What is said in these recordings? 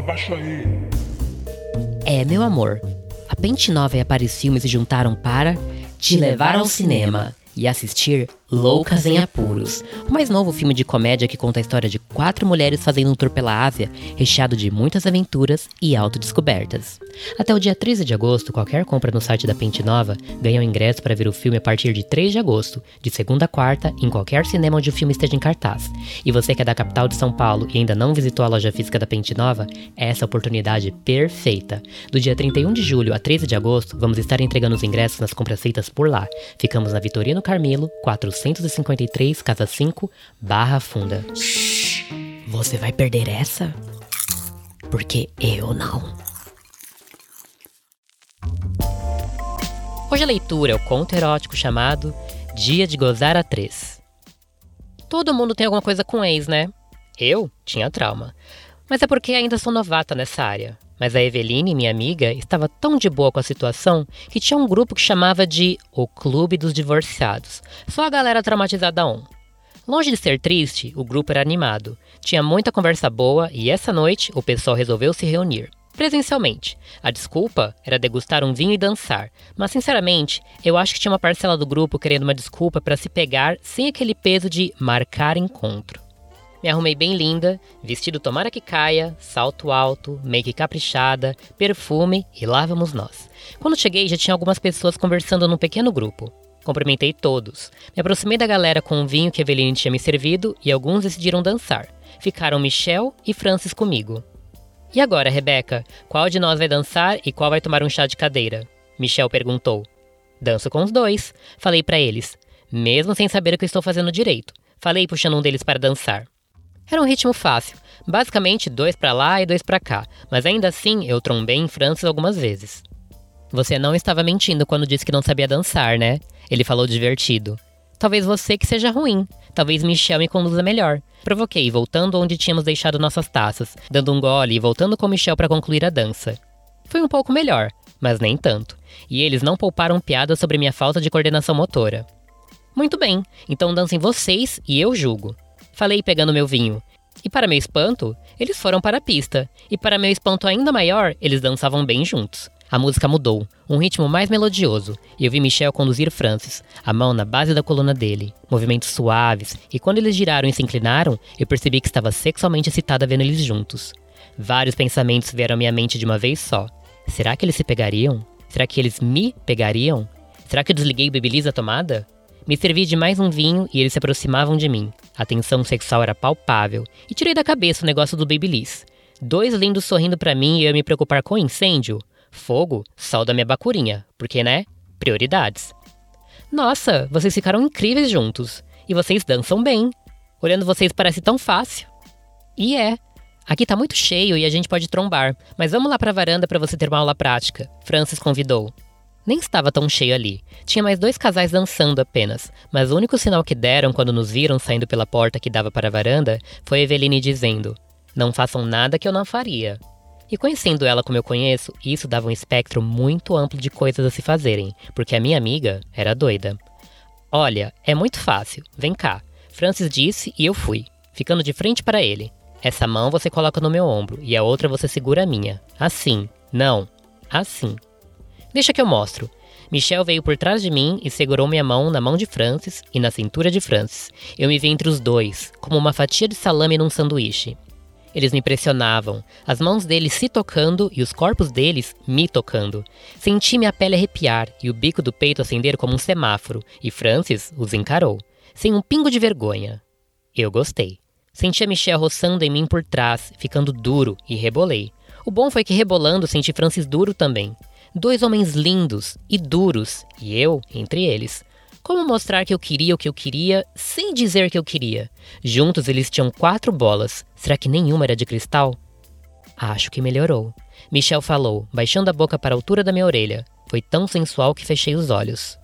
abaixa aí. É, meu amor. A Pente Nova e a Paris Filmes se juntaram para te levar ao cinema e assistir Loucas em Apuros, o mais novo filme de comédia que conta a história de quatro mulheres fazendo um tour pela Ásia, recheado de muitas aventuras e autodescobertas. Até o dia 13 de agosto, qualquer compra no site da Pente Nova ganha o um ingresso para ver o filme a partir de 3 de agosto, de segunda a quarta, em qualquer cinema onde o filme esteja em cartaz. E você que é da capital de São Paulo e ainda não visitou a loja física da Pente Nova, essa é a oportunidade perfeita. Do dia 31 de julho a 13 de agosto, vamos estar entregando os ingressos nas compras feitas por lá. Ficamos na Vitorino Carmelo, 400 453, casa 5, Barra Funda. Você vai perder essa? Porque eu não. Hoje a leitura é o conto erótico chamado Dia de Gozar a Três. Todo mundo tem alguma coisa com ex, né? Eu tinha trauma. Mas é porque ainda sou novata nessa área. Mas a Eveline, minha amiga, estava tão de boa com a situação que tinha um grupo que chamava de O Clube dos Divorciados. Só a galera traumatizada on. Longe de ser triste, o grupo era animado. Tinha muita conversa boa e essa noite o pessoal resolveu se reunir. Presencialmente. A desculpa era degustar um vinho e dançar, mas sinceramente, eu acho que tinha uma parcela do grupo querendo uma desculpa para se pegar sem aquele peso de marcar encontro. Me arrumei bem linda, vestido tomara que caia, salto alto, make caprichada, perfume e lá vamos nós. Quando cheguei, já tinha algumas pessoas conversando num pequeno grupo. Cumprimentei todos. Me aproximei da galera com o vinho que Eveline tinha me servido e alguns decidiram dançar. Ficaram Michel e Francis comigo. E agora, Rebeca, qual de nós vai dançar e qual vai tomar um chá de cadeira? Michel perguntou. Danço com os dois, falei para eles, mesmo sem saber o que estou fazendo direito. Falei puxando um deles para dançar. Era um ritmo fácil, basicamente dois para lá e dois para cá, mas ainda assim eu trombei em Francis algumas vezes. Você não estava mentindo quando disse que não sabia dançar, né? Ele falou divertido. Talvez você que seja ruim. Talvez Michel me conduza melhor. Provoquei, voltando onde tínhamos deixado nossas taças, dando um gole e voltando com Michel para concluir a dança. Foi um pouco melhor, mas nem tanto. E eles não pouparam piadas sobre minha falta de coordenação motora. Muito bem, então dancem vocês e eu julgo. Falei pegando meu vinho. E para meu espanto, eles foram para a pista. E para meu espanto ainda maior, eles dançavam bem juntos. A música mudou, um ritmo mais melodioso, e eu vi Michel conduzir Francis, a mão na base da coluna dele, movimentos suaves, e quando eles giraram e se inclinaram, eu percebi que estava sexualmente excitada vendo eles juntos. Vários pensamentos vieram à minha mente de uma vez só. Será que eles se pegariam? Será que eles me pegariam? Será que eu desliguei o Babyliss da tomada? Me servi de mais um vinho e eles se aproximavam de mim. A tensão sexual era palpável e tirei da cabeça o negócio do Babyliss. Dois lindos sorrindo para mim e eu me preocupar com incêndio? Fogo, sol da minha bacurinha, porque né? Prioridades. Nossa, vocês ficaram incríveis juntos. E vocês dançam bem. Olhando vocês parece tão fácil. E é. Aqui tá muito cheio e a gente pode trombar, mas vamos lá pra varanda para você ter uma aula prática. Francis convidou. Nem estava tão cheio ali. Tinha mais dois casais dançando apenas, mas o único sinal que deram quando nos viram saindo pela porta que dava para a varanda foi Eveline dizendo: Não façam nada que eu não faria. E conhecendo ela como eu conheço, isso dava um espectro muito amplo de coisas a se fazerem, porque a minha amiga era doida. Olha, é muito fácil, vem cá. Francis disse e eu fui, ficando de frente para ele. Essa mão você coloca no meu ombro e a outra você segura a minha. Assim. Não. Assim. Deixa que eu mostro. Michel veio por trás de mim e segurou minha mão na mão de Francis e na cintura de Francis. Eu me vi entre os dois, como uma fatia de salame num sanduíche. Eles me pressionavam, as mãos deles se tocando e os corpos deles me tocando. Senti minha pele arrepiar e o bico do peito acender como um semáforo, e Francis os encarou, sem um pingo de vergonha. Eu gostei. Senti a Michelle roçando em mim por trás, ficando duro, e rebolei. O bom foi que rebolando senti Francis duro também. Dois homens lindos e duros, e eu entre eles. Como mostrar que eu queria o que eu queria sem dizer que eu queria? Juntos eles tinham quatro bolas. Será que nenhuma era de cristal? Acho que melhorou. Michel falou, baixando a boca para a altura da minha orelha. Foi tão sensual que fechei os olhos.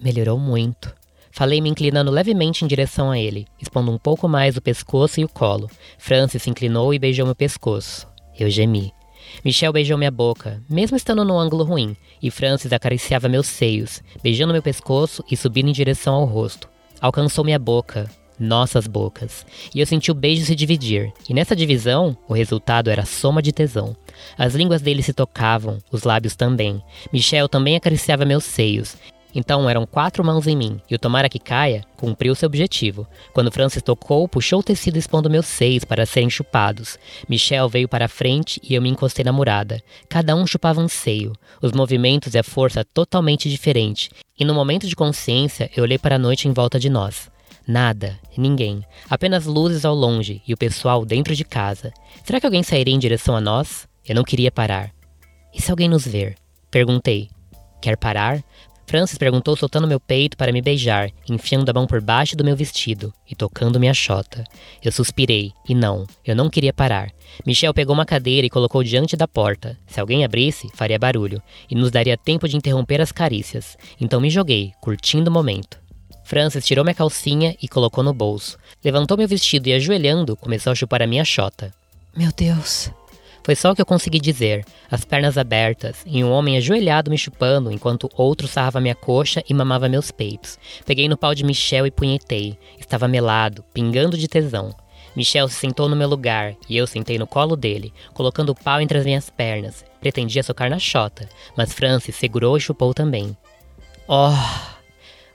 Melhorou muito. Falei me inclinando levemente em direção a ele, expondo um pouco mais o pescoço e o colo. Francis se inclinou e beijou meu pescoço. Eu gemi. Michel beijou minha boca, mesmo estando num ângulo ruim, e Francis acariciava meus seios, beijando meu pescoço e subindo em direção ao rosto. Alcançou minha boca, nossas bocas. E eu senti o beijo se dividir. E nessa divisão, o resultado era soma de tesão. As línguas dele se tocavam, os lábios também. Michel também acariciava meus seios. Então eram quatro mãos em mim, e o Tomara que caia cumpriu seu objetivo. Quando Francis tocou, puxou o tecido expondo meus seios para serem chupados. Michel veio para a frente e eu me encostei na murada. Cada um chupava um seio. Os movimentos e a força totalmente diferente. E no momento de consciência, eu olhei para a noite em volta de nós. Nada, ninguém, apenas luzes ao longe e o pessoal dentro de casa. Será que alguém sairia em direção a nós? Eu não queria parar. E se alguém nos ver? Perguntei. Quer parar? Francis perguntou soltando meu peito para me beijar, enfiando a mão por baixo do meu vestido e tocando minha chota. Eu suspirei, e não, eu não queria parar. Michel pegou uma cadeira e colocou diante da porta. Se alguém abrisse, faria barulho, e nos daria tempo de interromper as carícias. Então me joguei, curtindo o momento. Francis tirou minha calcinha e colocou no bolso. Levantou meu vestido e, ajoelhando, começou a chupar a minha chota. Meu Deus, foi só o que eu consegui dizer, as pernas abertas, e um homem ajoelhado me chupando enquanto outro sarrava minha coxa e mamava meus peitos. Peguei no pau de Michel e punhetei. Estava melado, pingando de tesão. Michel se sentou no meu lugar e eu sentei no colo dele, colocando o pau entre as minhas pernas. Pretendia socar na chota, mas Francis segurou e chupou também. Oh!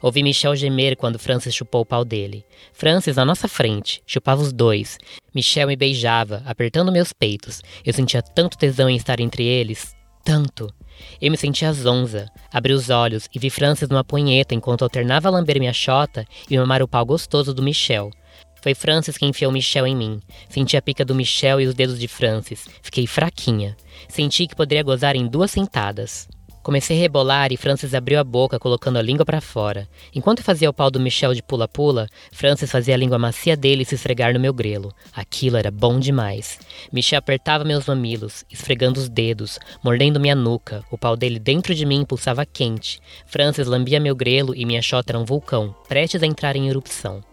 Ouvi Michel gemer quando Francis chupou o pau dele. Francis, na nossa frente, chupava os dois. Michel me beijava, apertando meus peitos. Eu sentia tanto tesão em estar entre eles. Tanto. Eu me sentia zonza. Abri os olhos e vi Francis numa punheta enquanto alternava a lamber minha chota e mamar o pau gostoso do Michel. Foi Francis quem enfiou Michel em mim. Senti a pica do Michel e os dedos de Francis. Fiquei fraquinha. Senti que poderia gozar em duas sentadas. Comecei a rebolar e Francis abriu a boca, colocando a língua para fora. Enquanto fazia o pau do Michel de pula-pula, Francis fazia a língua macia dele se esfregar no meu grelo. Aquilo era bom demais. Michel apertava meus mamilos, esfregando os dedos, mordendo minha nuca. O pau dele dentro de mim pulsava quente. Francis lambia meu grelo e minha chota era um vulcão, prestes a entrar em erupção.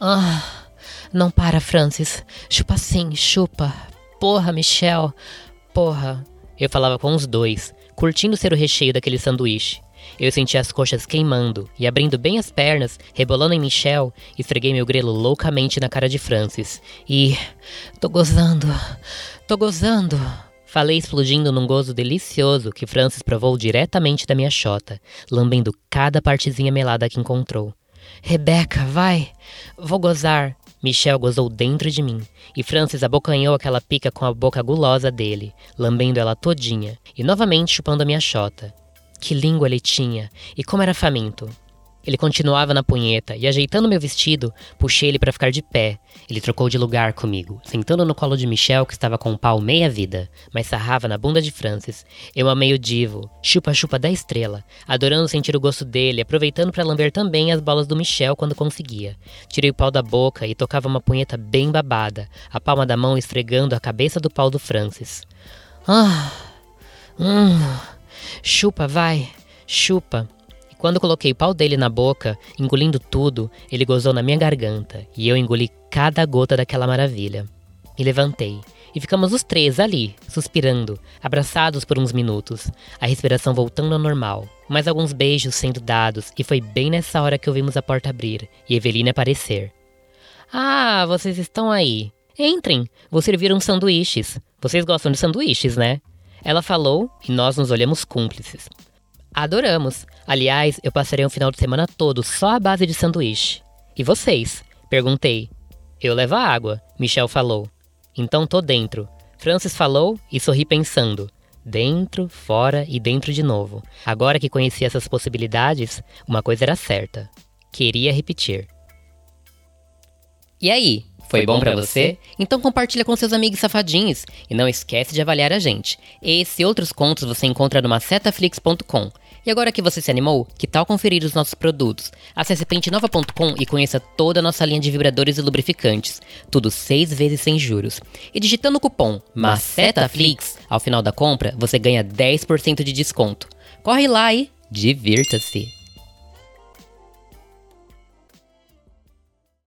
Ah, não para, Francis. Chupa sim, chupa. Porra, Michel. Porra. Eu falava com os dois curtindo ser o recheio daquele sanduíche. Eu senti as coxas queimando e, abrindo bem as pernas, rebolando em Michel, esfreguei meu grelo loucamente na cara de Francis. E. tô gozando, tô gozando. Falei explodindo num gozo delicioso que Francis provou diretamente da minha chota, lambendo cada partezinha melada que encontrou. Rebeca, vai! Vou gozar. Michel gozou dentro de mim, e Francis abocanhou aquela pica com a boca gulosa dele, lambendo ela todinha, e novamente chupando a minha chota. Que língua ele tinha, e como era faminto. Ele continuava na punheta e, ajeitando meu vestido, puxei ele para ficar de pé. Ele trocou de lugar comigo, sentando no colo de Michel, que estava com o pau meia-vida, mas sarrava na bunda de Francis. Eu amei o divo, chupa-chupa da estrela, adorando sentir o gosto dele, aproveitando para lamber também as bolas do Michel quando conseguia. Tirei o pau da boca e tocava uma punheta bem babada, a palma da mão esfregando a cabeça do pau do Francis. Ah! Hum! Chupa, vai! Chupa! Quando coloquei o pau dele na boca, engolindo tudo, ele gozou na minha garganta e eu engoli cada gota daquela maravilha. Me levantei e ficamos os três ali, suspirando, abraçados por uns minutos, a respiração voltando ao normal, mais alguns beijos sendo dados, e foi bem nessa hora que ouvimos a porta abrir e Eveline aparecer. Ah, vocês estão aí. Entrem, vou servir uns sanduíches. Vocês gostam de sanduíches, né? Ela falou e nós nos olhamos cúmplices. Adoramos. Aliás, eu passarei um final de semana todo só à base de sanduíche. E vocês? Perguntei. Eu levo a água, Michel falou. Então tô dentro. Francis falou e sorri pensando. Dentro, fora e dentro de novo. Agora que conheci essas possibilidades, uma coisa era certa. Queria repetir. E aí, foi bom para você? Então compartilha com seus amigos safadinhos e não esquece de avaliar a gente. Esse e outros contos você encontra no macetaflix.com. E agora que você se animou, que tal conferir os nossos produtos? Acesse pentenova.com e conheça toda a nossa linha de vibradores e lubrificantes. Tudo seis vezes sem juros. E digitando o cupom MACETAFLIX, ao final da compra, você ganha 10% de desconto. Corre lá e divirta-se!